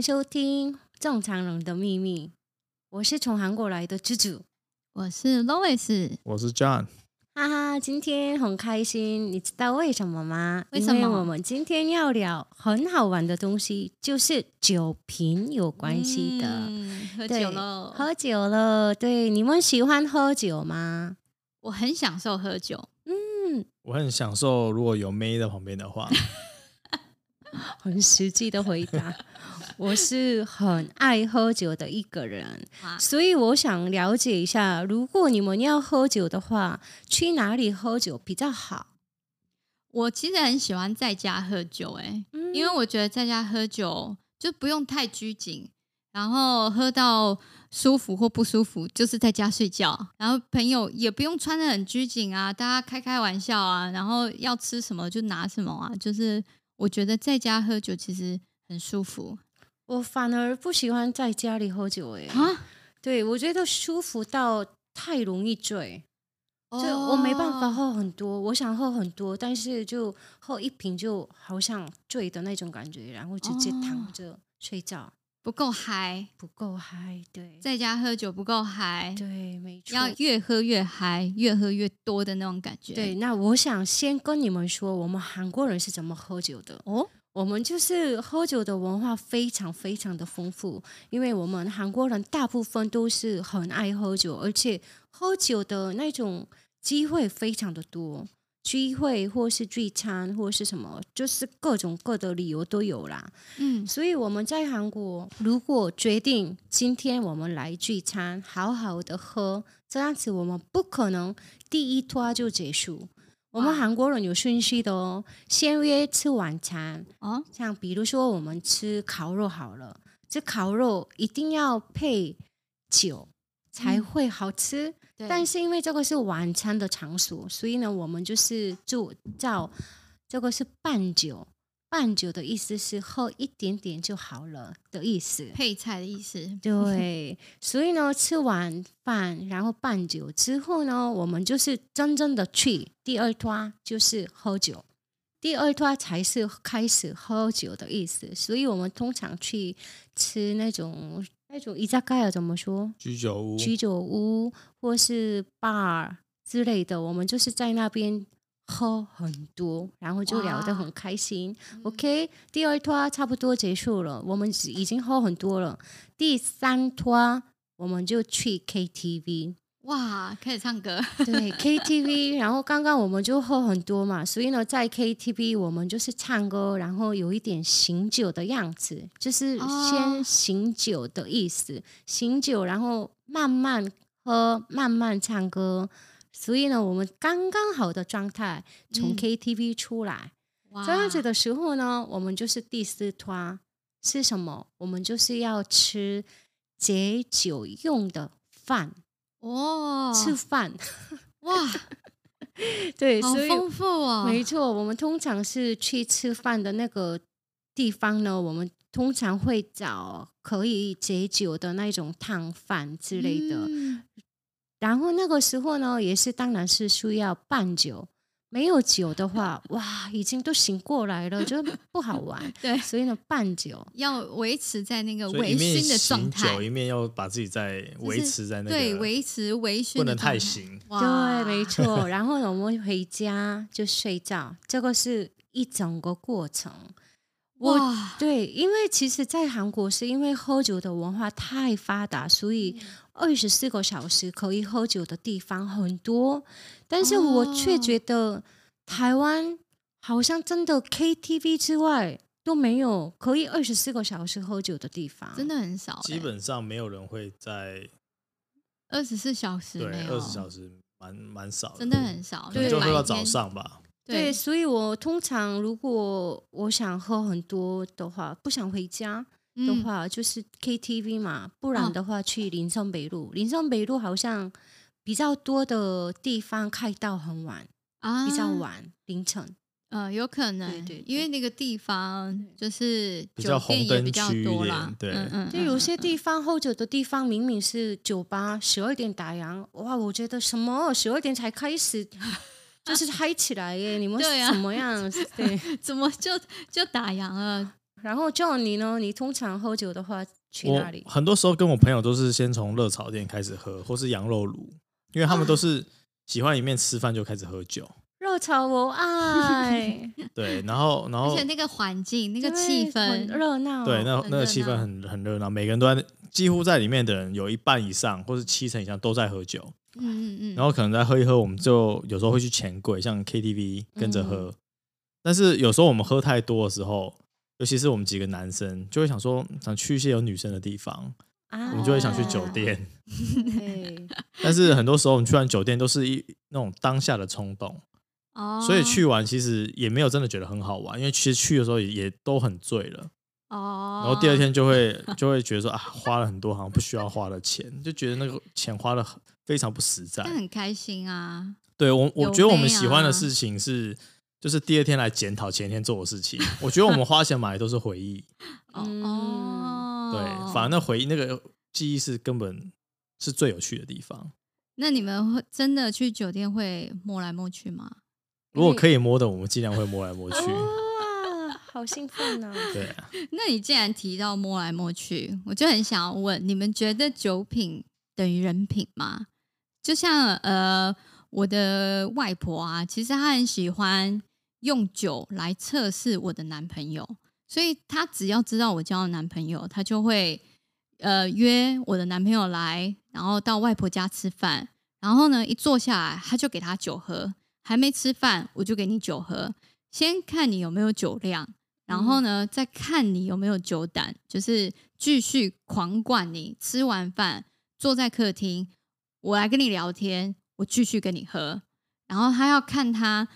迎收听《正常人的秘密》。我是从韩国来的朱朱，我是 Louis，我是 John。哈哈，今天很开心，你知道为什么吗？为什么？因为我们今天要聊很好玩的东西，就是酒瓶有关系的。嗯、喝酒了，喝酒了。对，你们喜欢喝酒吗？我很享受喝酒。嗯，我很享受，如果有妹在旁边的话。很实际的回答，我是很爱喝酒的一个人，所以我想了解一下，如果你们要喝酒的话，去哪里喝酒比较好？我其实很喜欢在家喝酒，哎，因为我觉得在家喝酒就不用太拘谨，然后喝到舒服或不舒服，就是在家睡觉，然后朋友也不用穿的很拘谨啊，大家开开玩笑啊，然后要吃什么就拿什么啊，就是。我觉得在家喝酒其实很舒服，我反而不喜欢在家里喝酒。哎，啊，对，我觉得舒服到太容易醉，就我没办法喝很多，我想喝很多，但是就喝一瓶就好像醉的那种感觉，然后直接躺着睡觉。不够嗨，不够嗨，对，在家喝酒不够嗨，对，没错，要越喝越嗨，越喝越多的那种感觉。对，那我想先跟你们说，我们韩国人是怎么喝酒的哦。我们就是喝酒的文化非常非常的丰富，因为我们韩国人大部分都是很爱喝酒，而且喝酒的那种机会非常的多。聚会或是聚餐或是什么，就是各种各的理由都有啦。嗯，所以我们在韩国，如果决定今天我们来聚餐，好好的喝，这样子我们不可能第一拖就结束。我们韩国人有顺序的哦，先约吃晚餐哦，像比如说我们吃烤肉好了，这烤肉一定要配酒才会好吃。嗯但是因为这个是晚餐的场所，所以呢，我们就是就叫这个是伴酒。伴酒的意思是喝一点点就好了的意思，配菜的意思。对，所以呢，吃完饭然后半酒之后呢，我们就是真正的去第二摊，就是喝酒。第二摊才是开始喝酒的意思，所以我们通常去吃那种。那种伊扎盖尔怎么说？居酒屋、居酒屋或是 bar 之类的，我们就是在那边喝很多，然后就聊得很开心。OK，第二拖差不多结束了，我们已经喝很多了。第三拖我们就去 KTV。哇，开始唱歌，对 KTV，然后刚刚我们就喝很多嘛，所以呢，在 KTV 我们就是唱歌，然后有一点醒酒的样子，就是先醒酒的意思，哦、醒酒，然后慢慢喝，慢慢唱歌，所以呢，我们刚刚好的状态从 KTV 出来，嗯、这样子的时候呢，我们就是第四摊是什么？我们就是要吃解酒用的饭。哦，吃饭 哇，对，好丰富哦。没错，我们通常是去吃饭的那个地方呢，我们通常会找可以解酒的那种烫饭之类的。嗯、然后那个时候呢，也是当然是需要伴酒。没有酒的话，哇，已经都醒过来了，就不好玩。对，所以呢，伴酒要维持在那个微醺的状态，酒一面要把自己在维持在那个对维持微醺，不能太醒。对，没错。然后，我们回家就睡觉，这个是一整个过程。哇，对，因为其实，在韩国是因为喝酒的文化太发达，所以二十四个小时可以喝酒的地方很多。但是我却觉得台湾好像真的 KTV 之外都没有可以二十四个小时喝酒的地方，真的很少欸。基本上没有人会在二十四小时，对，二十小时蛮蛮少的，真的很少，对，就喝到早上吧。对，所以我通常如果我想喝很多的话，不想回家的话，嗯、就是 KTV 嘛，不然的话去林森北路。哦、林森北路好像比较多的地方开到很晚啊，比较晚凌晨。呃，有可能，对，对对，因为那个地方就是酒店也比较多啦。对，嗯嗯，就有些地方喝酒的地方明明是酒吧，十二点打烊，哇，我觉得什么十二点才开始。就是嗨起来耶！你们怎么样？对，啊、对，怎么就就打烊了？然后 John 你呢？你通常喝酒的话去哪里？很多时候跟我朋友都是先从热炒店开始喝，或是羊肉炉，因为他们都是喜欢里面吃饭就开始喝酒。热炒我爱。对，然后然后而且那个环境、那个气氛热闹，对，那那个气氛很很热闹，每个人都在，几乎在里面的人有一半以上或是七成以上都在喝酒。嗯嗯嗯。然后可能再喝一喝，我们就有时候会去钱柜，像 KTV 跟着喝。嗯、但是有时候我们喝太多的时候，尤其是我们几个男生，就会想说想去一些有女生的地方，啊、我们就会想去酒店。但是很多时候我们去完酒店都是一那种当下的冲动。哦，所以去玩其实也没有真的觉得很好玩，因为其实去的时候也也都很醉了。哦，然后第二天就会 就会觉得说啊，花了很多好像不需要花的钱，就觉得那个钱花的很非常不实在。但很开心啊！对我，我觉得我们喜欢的事情是，就是第二天来检讨前一天做的事情。我觉得我们花钱买的都是回忆。哦，对，反而那回忆那个记忆是根本是最有趣的地方。那你们会真的去酒店会摸来摸去吗？如果可以摸的，我们尽量会摸来摸去。哇，好兴奋啊！对啊。那你既然提到摸来摸去，我就很想要问，你们觉得酒品等于人品吗？就像呃，我的外婆啊，其实她很喜欢用酒来测试我的男朋友，所以她只要知道我交了男朋友，她就会呃约我的男朋友来，然后到外婆家吃饭，然后呢，一坐下来，她就给他酒喝。还没吃饭，我就给你酒喝，先看你有没有酒量，然后呢，再看你有没有酒胆，就是继续狂灌你。吃完饭，坐在客厅，我来跟你聊天，我继续跟你喝。然后他要看他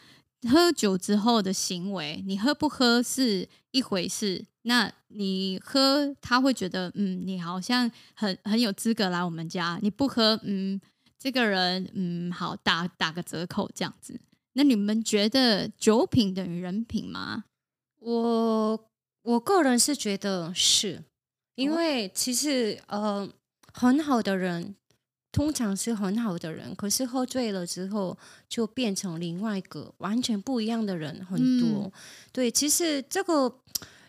喝酒之后的行为，你喝不喝是一回事，那你喝他会觉得，嗯，你好像很很有资格来我们家，你不喝，嗯。这个人，嗯，好，打打个折扣这样子。那你们觉得酒品等于人品吗？我我个人是觉得是，因为其实呃，很好的人通常是很好的人，可是喝醉了之后就变成另外一个完全不一样的人，很多。嗯、对，其实这个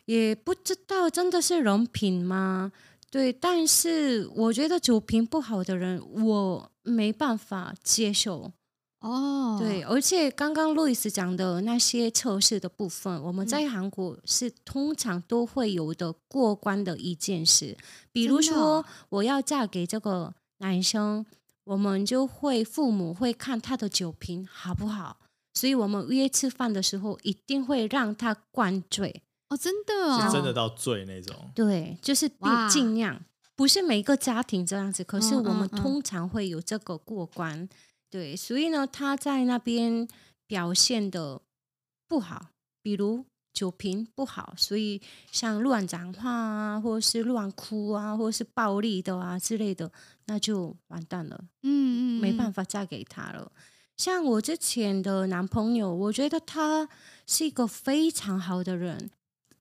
也不知道真的是人品吗？对，但是我觉得酒品不好的人，我没办法接受。哦，对，而且刚刚路易斯讲的那些测试的部分，我们在韩国是通常都会有的过关的一件事。比如说，我要嫁给这个男生，我们就会父母会看他的酒瓶好不好，所以我们约吃饭的时候一定会让他灌醉。哦，真的哦，是真的到醉那种。对，就是尽量，不是每一个家庭这样子，可是我们通常会有这个过关。嗯嗯嗯、对，所以呢，他在那边表现的不好，比如酒瓶不好，所以像乱讲话啊，或是乱哭啊，或是暴力的啊之类的，那就完蛋了。嗯嗯，没办法嫁给他了。像我之前的男朋友，我觉得他是一个非常好的人。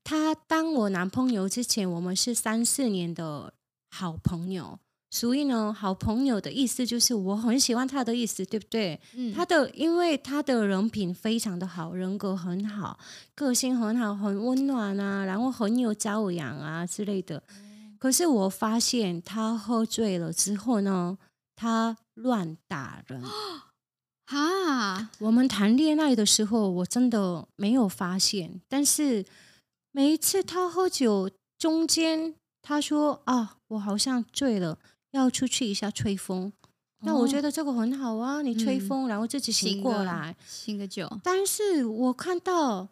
他当我男朋友之前，我们是三四年的好朋友，所以呢，好朋友的意思就是我很喜欢他的意思，对不对？嗯，他的因为他的人品非常的好，人格很好，个性很好，很温暖啊，然后很有教养啊之类的。可是我发现他喝醉了之后呢，他乱打人。啊，我们谈恋爱的时候我真的没有发现，但是。每一次他喝酒，中间他说啊，我好像醉了，要出去一下吹风。那、哦、我觉得这个很好啊，你吹风，嗯、然后自己醒过来，醒个酒。但是我看到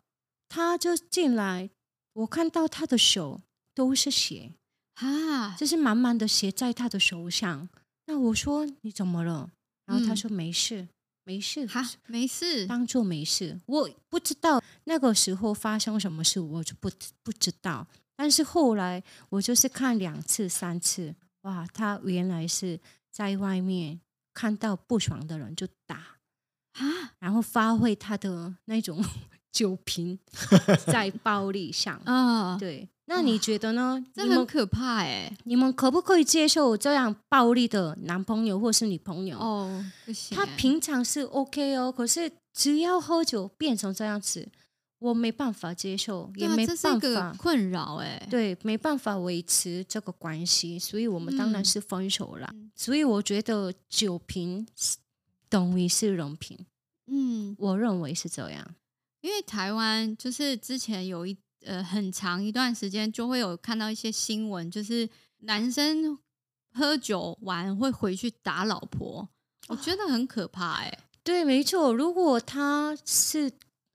他就进来，我看到他的手都是血啊，就是满满的血在他的手上。那我说你怎么了？然后他说没事。嗯没事哈，没事，当做没事。我不知道那个时候发生什么事，我就不不知道。但是后来我就是看两次、三次，哇，他原来是在外面看到不爽的人就打啊，然后发挥他的那种 酒瓶 在暴力上啊，对。那你觉得呢？这很可怕哎！你们可不可以接受这样暴力的男朋友或是女朋友？哦，不行。他平常是 OK 哦，可是只要喝酒变成这样子，我没办法接受，也没办法困扰哎，对，没办法维持这个关系，所以我们当然是分手了。嗯、所以我觉得酒瓶等于是人品，嗯，我认为是这样。因为台湾就是之前有一呃很长一段时间，就会有看到一些新闻，就是男生喝酒完会回去打老婆，我觉得很可怕哎、欸。对，没错。如果他是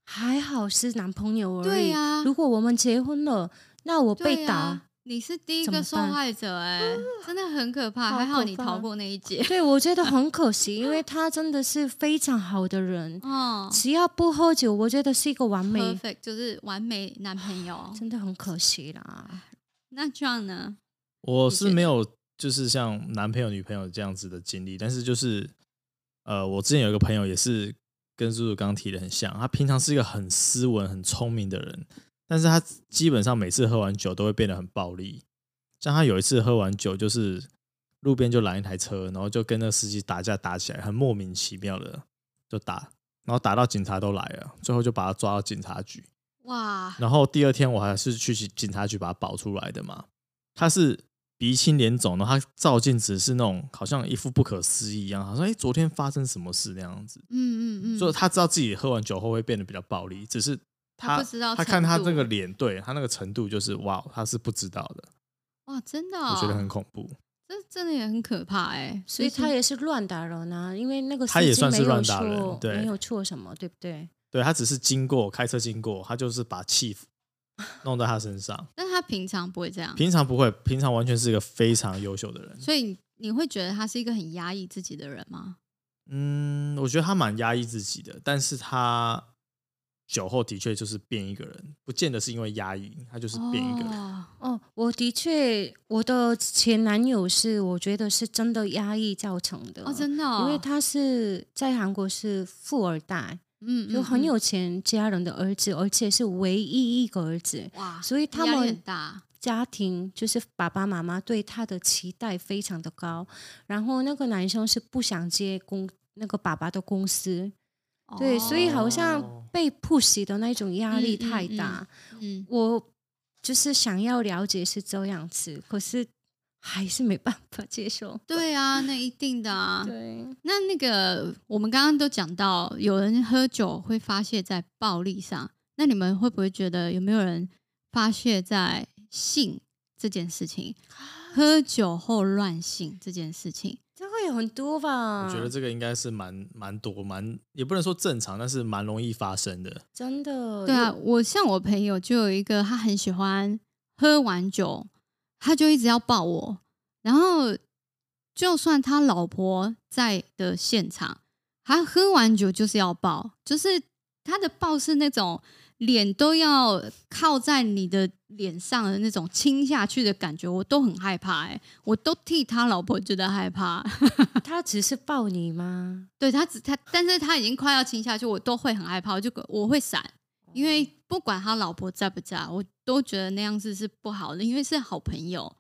还好是男朋友而已，对呀、啊。如果我们结婚了，那我被打。你是第一个受害者哎、欸，真的很可怕。好可怕。还好你逃过那一劫。对，我觉得很可惜，因为他真的是非常好的人。哦，只要不喝酒，我觉得是一个完美，perfect，就是完美男朋友。真的很可惜啦。那这样呢？我是没有，就是像男朋友、女朋友这样子的经历，但是就是，呃，我之前有一个朋友也是跟叔叔刚刚提的很像，他平常是一个很斯文、很聪明的人。但是他基本上每次喝完酒都会变得很暴力，像他有一次喝完酒，就是路边就拦一台车，然后就跟那个司机打架打起来，很莫名其妙的就打，然后打到警察都来了，最后就把他抓到警察局。哇！然后第二天我还是去警察局把他保出来的嘛。他是鼻青脸肿的，他照镜子是那种好像一副不可思议一样，好像哎昨天发生什么事那样子。嗯嗯嗯。所以他知道自己喝完酒后会变得比较暴力，只是。他，他不知道，他看他这个脸，对他那个程度，就是哇，他是不知道的。哇，真的、哦，我觉得很恐怖。这真的也很可怕哎，所以他也是乱打人啊，因为那个他也算是乱打人，对，没有错什么，对不对？对，他只是经过开车经过，他就是把气 弄在他身上。但他平常不会这样，平常不会，平常完全是一个非常优秀的人。所以你会觉得他是一个很压抑自己的人吗？嗯，我觉得他蛮压抑自己的，但是他。酒后的确就是变一个人，不见得是因为压抑，他就是变一个人。哦，哦，我的确，我的前男友是，我觉得是真的压抑造成的。哦，真的，哦，因为他是在韩国是富二代，嗯，就很有钱家人的儿子，而且是唯一一个儿子。哇，所以他们家庭就是爸爸妈妈对他的期待非常的高，然后那个男生是不想接公那个爸爸的公司。对，所以好像被 push 的那种压力太大。嗯，嗯，嗯，我就是想要了解是这样子，可是还是没办法接受。对啊，那一定的啊。对，那那个我们刚刚都讲到，有人喝酒会发泄在暴力上，那你们会不会觉得有没有人发泄在性这件事情？喝酒后乱性这件事情？这会有很多吧？我觉得这个应该是蛮蛮多，蛮也不能说正常，但是蛮容易发生的。真的？对啊，我像我朋友就有一个，他很喜欢喝完酒，他就一直要抱我，然后就算他老婆在的现场，他喝完酒就是要抱，就是他的抱是那种。脸都要靠在你的脸上的那种亲下去的感觉，我都很害怕哎、欸，我都替他老婆觉得害怕。他只是抱你吗？对他只他，但是他已经快要亲下去，我都会很害怕，我就我会闪，因为不管他老婆在不在，我都觉得那样子是不好的，因为是好朋友。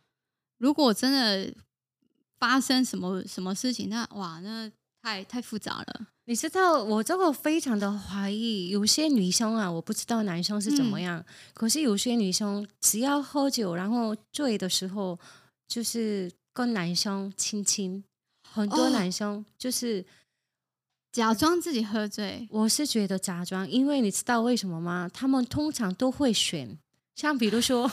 如果真的发生什么什么事情，那哇，那太太复杂了。你知道我这个非常的怀疑，有些女生啊，我不知道男生是怎么样，嗯、可是有些女生只要喝酒，然后醉的时候，就是跟男生亲亲，很多男生就是假装自己喝醉。我是觉得假装，因为你知道为什么吗？他们通常都会选，像比如说，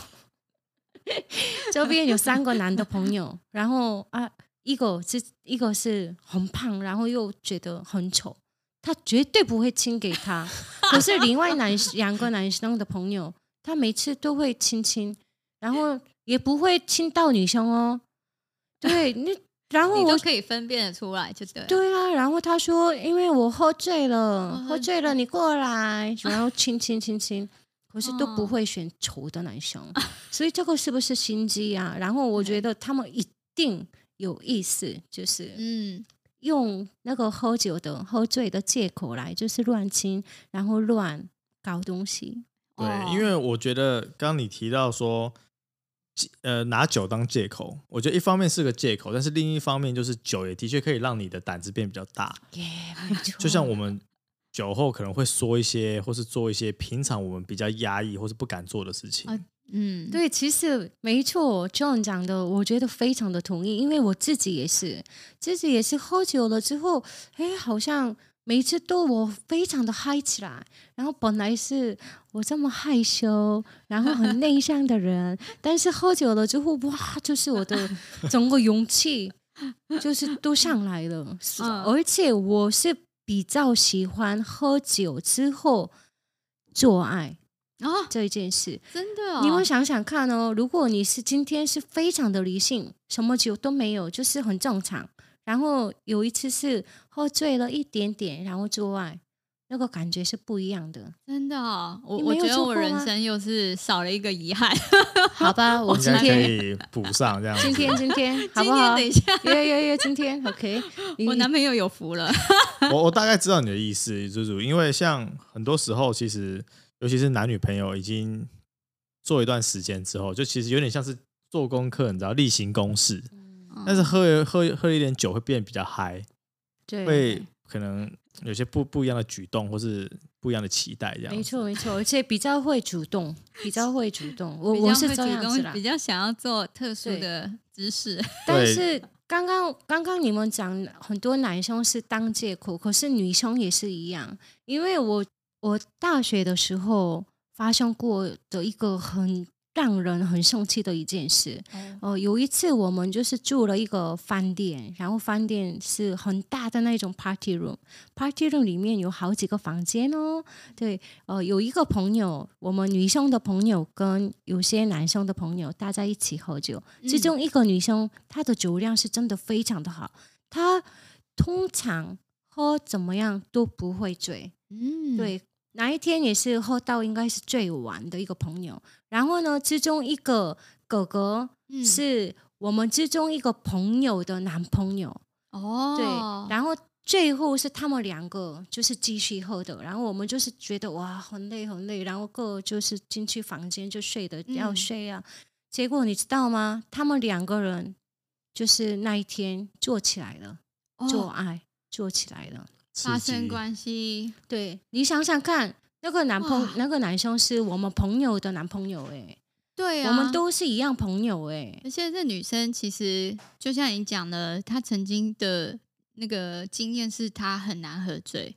周边有三个男的朋友，然后啊。一个是一个是很胖，然后又觉得很丑，他绝对不会亲给他。可是另外男两个男生的朋友，他每次都会亲亲，然后也不会亲到女生哦。对，你然后我都可以分辨得出来，就对。对啊，然后他说，因为我喝醉了，喝醉了，你过来，然后亲亲亲亲，可是都不会选丑的男生，所以这个是不是心机啊？然后我觉得他们一定。有意思，就是嗯，用那个喝酒的、喝醉的借口来，就是乱亲，然后乱搞东西。对，因为我觉得刚刚你提到说，呃，拿酒当借口，我觉得一方面是个借口，但是另一方面就是酒也的确可以让你的胆子变比较大。Yeah, 没错。就像我们酒后可能会说一些，或是做一些平常我们比较压抑或是不敢做的事情。嗯，对，其实没错，John 讲的，我觉得非常的同意，因为我自己也是，自己也是喝酒了之后，哎，好像每次都我非常的嗨起来，然后本来是我这么害羞，然后很内向的人，但是喝酒了之后，哇，就是我的整个勇气 就是都上来了，而且我是。比较喜欢喝酒之后做爱啊，这一件事，真的哦，你们想想看哦，如果你是今天是非常的理性，什么酒都没有，就是很正常，然后有一次是喝醉了一点点，然后做爱。那个感觉是不一样的，真的、哦。我我觉得我人生又是少了一个遗憾。好 吧，我今天可以补上这样。今天 今天好不好？等一下，约约约，今天 OK。我男朋友有福了。我我大概知道你的意思，猪猪。因为像很多时候，其实尤其是男女朋友已经做一段时间之后，就其实有点像是做功课，你知道，例行公事。嗯、但是喝喝喝一点酒会变比较嗨，对，会可能。有些不不一样的举动，或是不一样的期待，这样。没错没错，而且比较会主动，比较会主动。我我是这样子啦，比较想要做特殊的姿势。但是刚刚刚刚你们讲很多男生是当借口，可是女生也是一样。因为我我大学的时候发生过的一个很。让人很生气的一件事，哦、呃，有一次我们就是住了一个饭店，然后饭店是很大的那种 party room，party room 里面有好几个房间哦。对，呃，有一个朋友，我们女生的朋友跟有些男生的朋友大家一起喝酒，其中一个女生她的酒量是真的非常的好，她通常喝怎么样都不会醉，嗯，对。那一天也是喝到应该是最晚的一个朋友，然后呢，其中一个哥哥是我们之中一个朋友的男朋友。哦，对，然后最后是他们两个就是继续喝的，然后我们就是觉得哇很累很累，然后各就是进去房间就睡的要睡啊，结果你知道吗？他们两个人就是那一天做起来了，做爱做起来了。发生关系，对，你想想看，那个男朋那个男生是我们朋友的男朋友，哎，对啊，我们都是一样朋友，哎，而且这女生其实就像你讲的，她曾经的那个经验是她很难喝醉，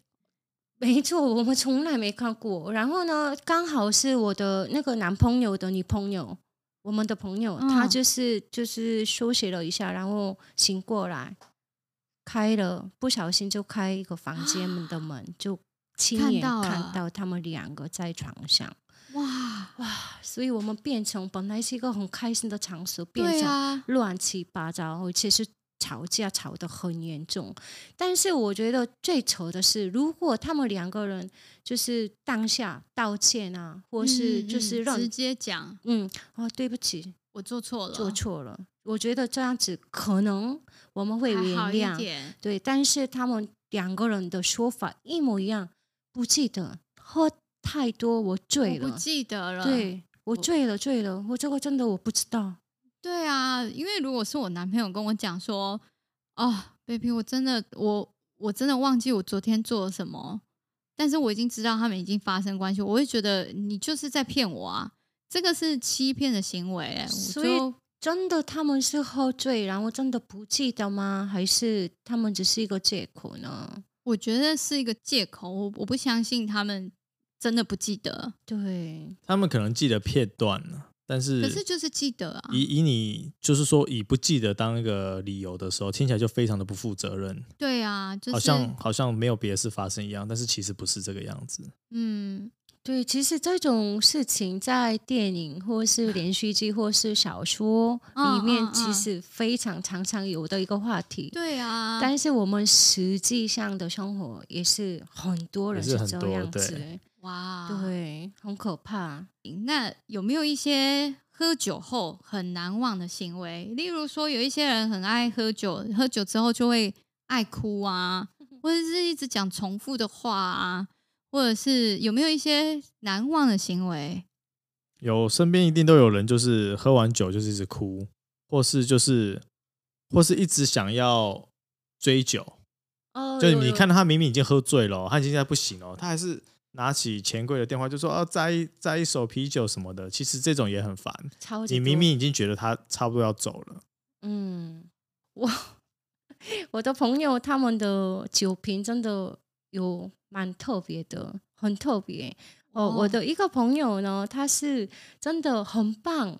没错，我们从来没看过。然后呢，刚好是我的那个男朋友的女朋友，我们的朋友，她、嗯、就是就是休息了一下，然后醒过来。开了，不小心就开一个房间门的门，就亲眼看到他们两个在床上。哇哇！所以我们变成本来是一个很开心的场所，变成乱七八糟，而且是吵架吵得很严重。但是我觉得最扯的是，如果他们两个人就是当下道歉啊，或是就是让、嗯、直接讲，嗯，哦，对不起，我做错了，做错了。我觉得这样子可能我们会原谅，对，但是他们两个人的说法一模一样，不记得，喝太多，我醉了，不记得了，对，我醉了，醉了，我这个真的我不知道。对啊，因为如果是我男朋友跟我讲说，哦，baby，我真的，我我真的忘记我昨天做了什么，但是我已经知道他们已经发生关系，我会觉得你就是在骗我啊，这个是欺骗的行为，所以。真的他们是喝醉，然后真的不记得吗？还是他们只是一个借口呢？我觉得是一个借口，我我不相信他们真的不记得。对，他们可能记得片段了，但是可是就是记得啊。以以你就是说以不记得当一个理由的时候，听起来就非常的不负责任。对啊，就是、好像好像没有别的事发生一样，但是其实不是这个样子。嗯。对，其实这种事情在电影或是连续剧或是小说里面，其实非常常常有的一个话题。对啊，但是我们实际上的生活也是很多人是这样子。哇，对，很可怕。那有没有一些喝酒后很难忘的行为？例如说，有一些人很爱喝酒，喝酒之后就会爱哭啊，或者是一直讲重复的话啊。或者是有没有一些难忘的行为？有，身边一定都有人，就是喝完酒就是一直哭，或是就是或是一直想要追酒。哦，就你看到他明明已经喝醉了，他已经在不行了，他还是拿起钱柜的电话就说哦，再一再一手啤酒什么的。其实这种也很烦，你明明已经觉得他差不多要走了。嗯，我 我的朋友他们的酒瓶真的有蛮特别的，很特别。哦，我的一个朋友呢，他是真的很棒。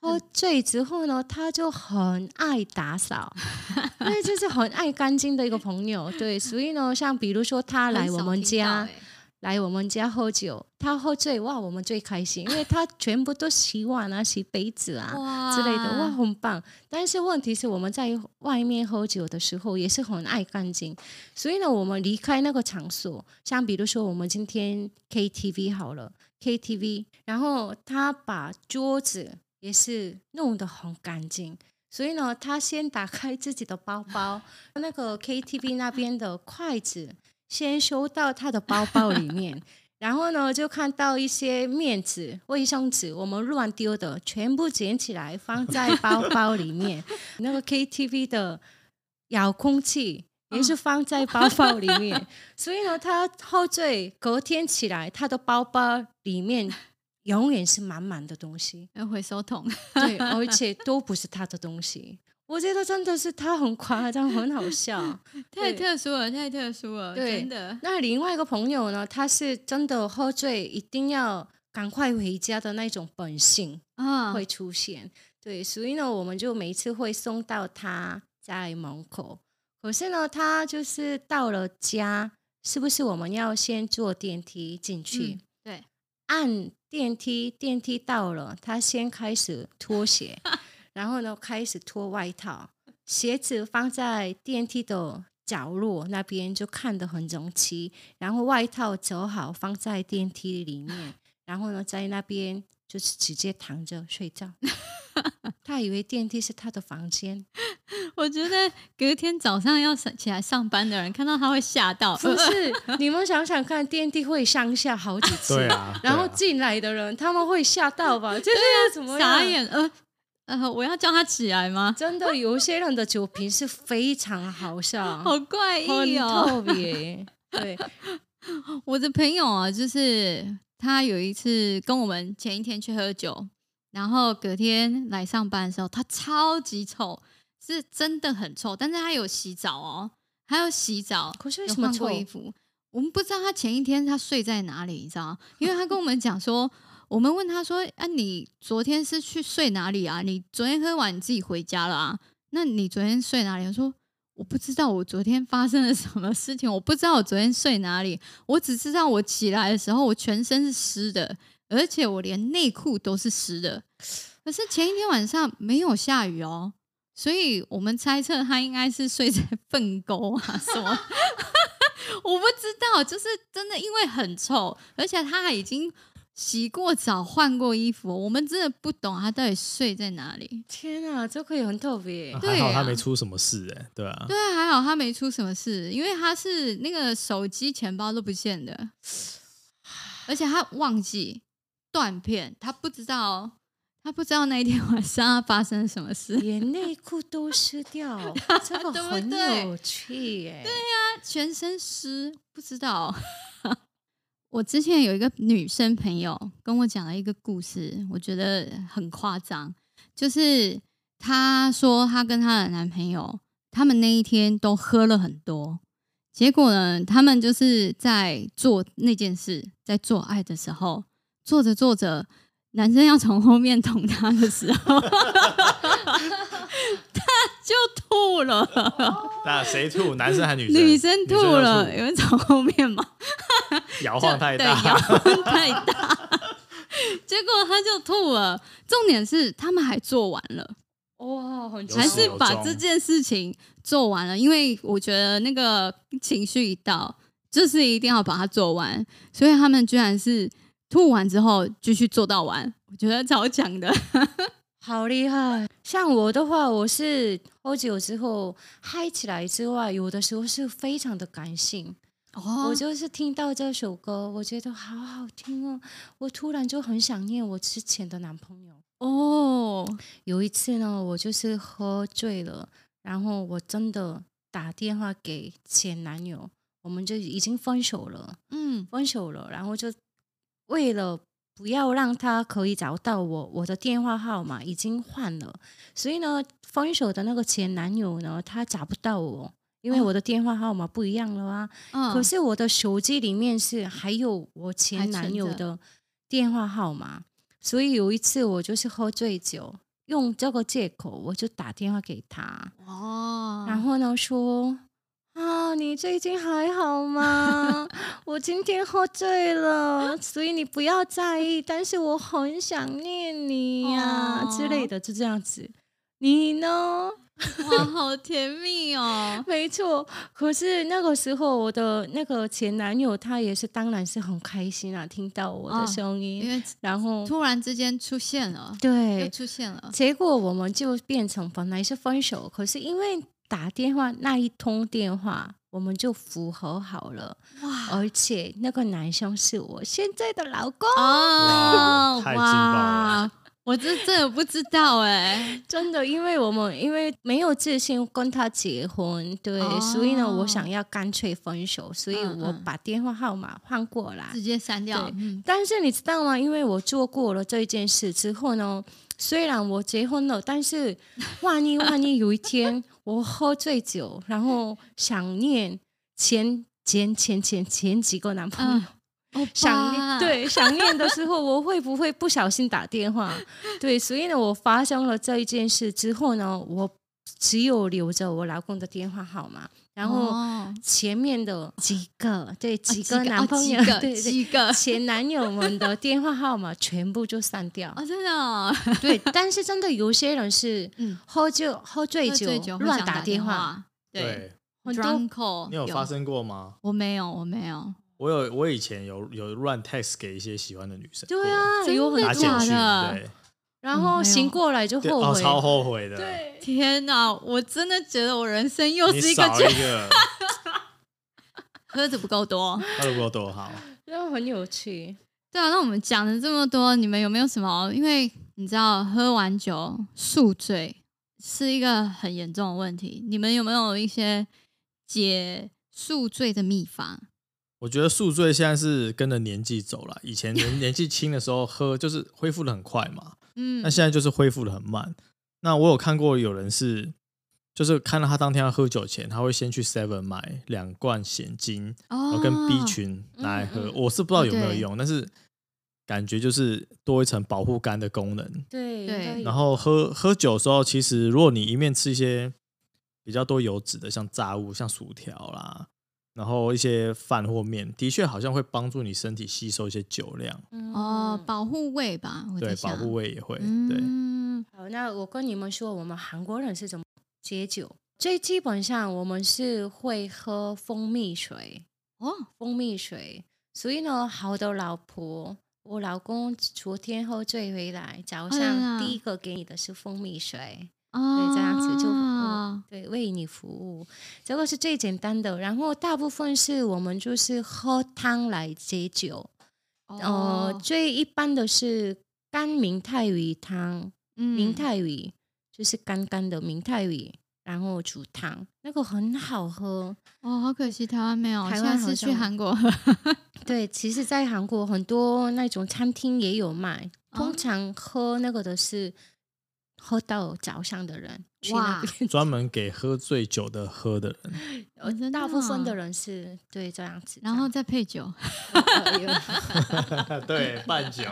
喝醉之后呢，他就很爱打扫，因为就是很爱干净的一个朋友。对，所以呢，像比如说他来我们家，来我们家喝酒，他喝醉哇，我们最开心，因为他全部都洗碗啊、洗杯子啊之类的，哇，很棒。但是问题是，我们在外面喝酒的时候也是很爱干净，所以呢，我们离开那个场所，像比如说我们今天 KTV 好了，KTV，然后他把桌子。也是弄得很干净，所以呢，他先打开自己的包包，那个 KTV 那边的筷子先收到他的包包里面，然后呢，就看到一些面纸、卫生纸，我们乱丢的，全部捡起来放在包包里面。那个 KTV 的遥控器也是放在包包里面，所以呢，他喝醉隔天起来，他的包包里面。永远是满满的东西，要回收桶，对，而且都不是他的东西。我觉得真的是他很夸张，很好笑，太特殊了，太特殊了，对真的。那另外一个朋友呢，他是真的喝醉一定要赶快回家的那种本性啊会出现，对，所以呢，我们就每次会送到他在门口。可是呢，他就是到了家，是不是我们要先坐电梯进去？嗯、对，按。电梯电梯到了，他先开始脱鞋，然后呢开始脱外套，鞋子放在电梯的角落那边，就看得很整齐。然后外套折好放在电梯里面，然后呢在那边就是直接躺着睡觉。他以为电梯是他的房间。我觉得隔天早上要起来上班的人看到他会吓到。不是，你们想想看，电梯会上下好几次，然后进来的人他们会吓到吧？就是要怎么傻眼？呃呃，我要叫他起来吗？真的，有些人的酒瓶是非常好笑，好怪异哦，特别。对，我的朋友啊，就是他有一次跟我们前一天去喝酒。然后隔天来上班的时候，他超级臭，是真的很臭。但是他有洗澡哦，他有洗澡，可是为什么臭？衣服。我们不知道他前一天他睡在哪里，你知道？因为他跟我们讲说，我们问他说：“啊，你昨天是去睡哪里啊？你昨天喝完你自己回家了啊？那你昨天睡哪里？”他说：“我不知道，我昨天发生了什么事情，我不知道我昨天睡哪里，我只知道我起来的时候，我全身是湿的。”而且我连内裤都是湿的，可是前一天晚上没有下雨哦，所以我们猜测他应该是睡在粪沟啊什么，我不知道，就是真的因为很臭，而且他还已经洗过澡、换过衣服，我们真的不懂他到底睡在哪里。天啊，这可以很特别，还好他没出什么事哎，对啊，对啊，还好他没出什么事，因为他是那个手机、钱包都不见的，而且他忘记。断片，他不知道，他不知道那一天晚上发生什么事，连内裤都湿掉，这个很有趣哎。对呀、啊，全身湿，不知道。我之前有一个女生朋友跟我讲了一个故事，我觉得很夸张，就是她说她跟她的男朋友，他们那一天都喝了很多，结果呢，他们就是在做那件事，在做爱的时候。做着做着，男生要从后面捅他的时候，就吐了。那谁吐？男生还是女生？女生吐了，吐有人从后面嘛？摇晃太大，摇晃太大，结果他就吐了。重点是他们还做完了，哇，还是把这件事情做完了。因为我觉得那个情绪一到，就是一定要把它做完，所以他们居然是。吐完之后继续做到完，我觉得超强的，好厉害。像我的话，我是喝酒之后嗨起来之外，有的时候是非常的感性。哦，我就是听到这首歌，我觉得好好听哦，我突然就很想念我之前的男朋友。哦，有一次呢，我就是喝醉了，然后我真的打电话给前男友，我们就已经分手了，嗯，分手了，然后就为了不要让他可以找到我，我的电话号码已经换了，所以呢，分手的那个前男友呢，他找不到我，因为我的电话号码不一样了啊。嗯、可是我的手机里面是还有我前男友的电话号码，所以有一次我就是喝醉酒。用这个借口，我就打电话给他，哦，然后呢说啊，你最近还好吗？我今天喝醉了，所以你不要在意，但是我很想念你呀、啊、之类的，就这样子。你呢？哇，好甜蜜哦！没错，可是那个时候我的那个前男友他也是，当然是很开心啊，听到我的声音，哦、因为然后突然之间出现了，对，又出现了，结果我们就变成本来是分手，可是因为打电话那一通电话，我们就复合好了，哇！而且那个男生是我现在的老公哦，太劲爆了！我这真的不知道哎、欸，真的，因为我们因为没有自信跟他结婚，对，哦、所以呢，我想要干脆分手，所以我把电话号码换过来，直接删掉。嗯、但是你知道吗？因为我做过了这件事之后呢，虽然我结婚了，但是 万一万一有一天我喝醉酒，然后想念前前前前前几个男朋友。嗯 想念对想念的时候，我会不会不小心打电话？对，所以呢，我发生了这一件事之后呢，我只有留着我老公的电话号码，然后前面的几个对几个男朋友、哦、对几个。前男友们的电话号码全部就删掉。哦，真的、哦？对，但是真的有些人是喝酒喝醉酒乱打电话，对，很多。你有发生过吗？我没有，我没有。我有，我以前有有乱 text 给一些喜欢的女生，对啊，有很多。的，对，然后醒过来就后悔，超后悔的。对，天哪，我真的觉得我人生又是一个缺，喝的不够多，喝的不够多，好，就很有趣。对啊，那我们讲了这么多，你们有没有什么？因为你知道，喝完酒宿醉是一个很严重的问题，你们有没有一些解宿醉的秘方？我觉得宿醉现在是跟着年纪走了。以前年年纪轻的时候喝，就是恢复的很快嘛。嗯，那现在就是恢复的很慢。那我有看过有人是，就是看到他当天要喝酒前，他会先去 Seven 买两罐咸精，然后跟 B 群拿来喝。我是不知道有没有用，但是感觉就是多一层保护肝的功能。对对。然后喝喝酒的时候，其实如果你一面吃一些比较多油脂的，像炸物、像薯条啦。然后一些饭或面，的确好像会帮助你身体吸收一些酒量。哦，保护胃吧？对，保护胃也会。对。好，那我跟你们说，我们韩国人是怎么解酒？最基本上，我们是会喝蜂蜜水。哦，蜂蜜水。所以呢，好的老婆，我老公昨天喝醉回来，早上第一个给你的是蜂蜜水。对，这样子就、哦、对为你服务，这个是最简单的。然后大部分是我们就是喝汤来解酒，哦、呃，最一般的是干明太鱼汤，嗯、明太鱼就是干干的明太鱼，然后煮汤，那个很好喝。哦，好可惜台湾没有，台湾是去韩国。对，其实，在韩国很多那种餐厅也有卖，通常喝那个的是。喝到早上的人，哇，专门给喝醉酒的喝的人，呃，大部分的人是对这样子，然后再配酒，对，拌酒，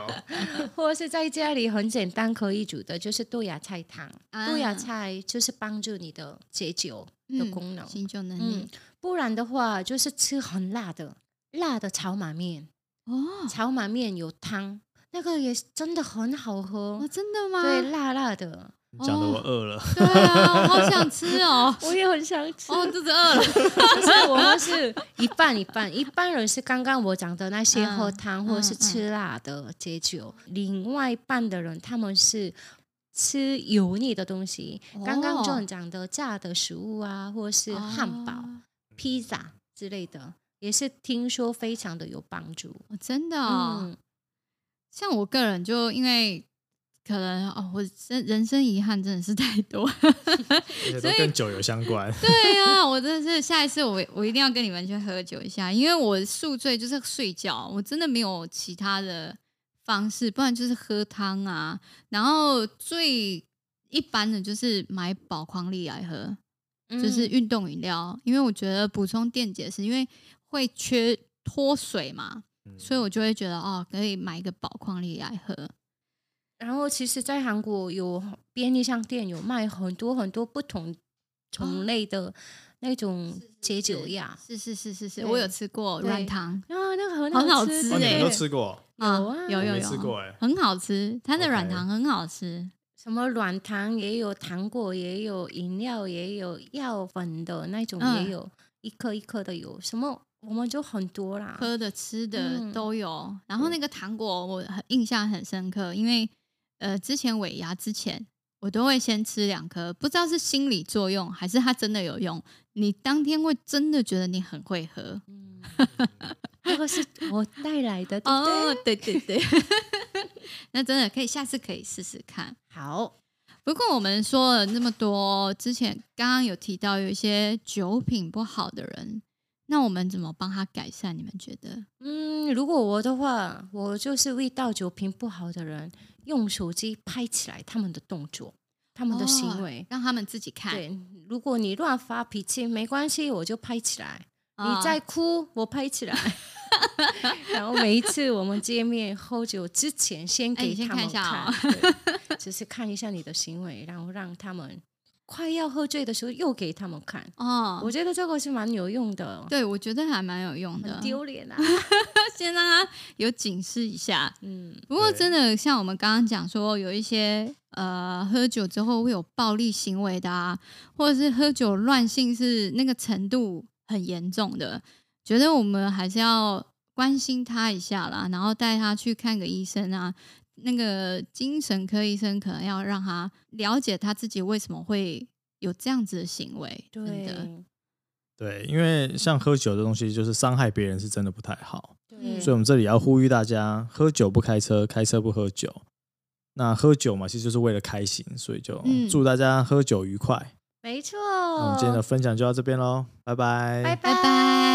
或者是在家里很简单可以煮的，就是豆芽菜汤。豆芽菜就是帮助你的解酒的功能，醒酒能力。不然的话，就是吃很辣的，辣的炒马面。哦，炒马面有汤。那个也真的很好喝，哦，真的吗？对，辣辣的。讲的我饿了。对啊，我好想吃哦，我也很想吃。哦，肚子饿了。就是我们是一半一半，一般人是刚刚我讲的那些喝汤、嗯、或者是吃辣的解酒，嗯嗯、另外一半的人他们是吃油腻的东西。哦、刚刚就讲的炸的食物啊，或者是汉堡、哦、披萨之类的，也是听说非常的有帮助。哦、真的、哦。嗯像我个人就因为可能哦，我人人生遗憾真的是太多，所以跟酒有相关。对啊，我真的是下一次我我一定要跟你们去喝酒一下，因为我宿醉就是睡觉，我真的没有其他的方式，不然就是喝汤啊，然后最一般的就是买宝矿力来喝，就是运动饮料，因为我觉得补充电解是因为会缺脱水嘛。所以我就会觉得哦，可以买一个宝矿力来喝。然后其实，在韩国有便利商店有卖很多很多不同种类的那种解酒药。是是是是是，我有吃过软糖啊，那个很好吃，你都吃过？有啊，有有有吃过哎，很好吃，它的软糖很好吃。什么软糖也有，糖果也有，饮料也有，药粉的那种也有，一颗一颗的有什么？我们就很多啦，喝的、吃的都有。嗯、然后那个糖果我很印象很深刻，因为呃，之前尾牙之前，我都会先吃两颗，不知道是心理作用还是它真的有用。你当天会真的觉得你很会喝。嗯，这个是我带来的，哦，对对对，那真的可以，下次可以试试看。好，不过我们说了那么多，之前刚刚有提到有一些酒品不好的人。那我们怎么帮他改善？你们觉得？嗯，如果我的话，我就是遇到酒品不好的人，用手机拍起来他们的动作、他们的行为，哦、让他们自己看。对，如果你乱发脾气，没关系，我就拍起来。哦、你在哭，我拍起来。然后每一次我们见面喝酒之前，先给他们看，只 是看一下你的行为，然后让他们。快要喝醉的时候，又给他们看哦。我觉得这个是蛮有用的。对，我觉得还蛮有用的。丢脸啊！先让他有警示一下。嗯，不过真的像我们刚刚讲说，有一些呃喝酒之后会有暴力行为的啊，或者是喝酒乱性是那个程度很严重的，觉得我们还是要关心他一下啦，然后带他去看个医生啊。那个精神科医生可能要让他了解他自己为什么会有这样子的行为，对的，对，因为像喝酒的东西，就是伤害别人是真的不太好，对，所以我们这里要呼吁大家：喝酒不开车，开车不喝酒。那喝酒嘛，其实就是为了开心，所以就祝大家喝酒愉快。没错，那我们今天的分享就到这边喽，拜拜，拜拜。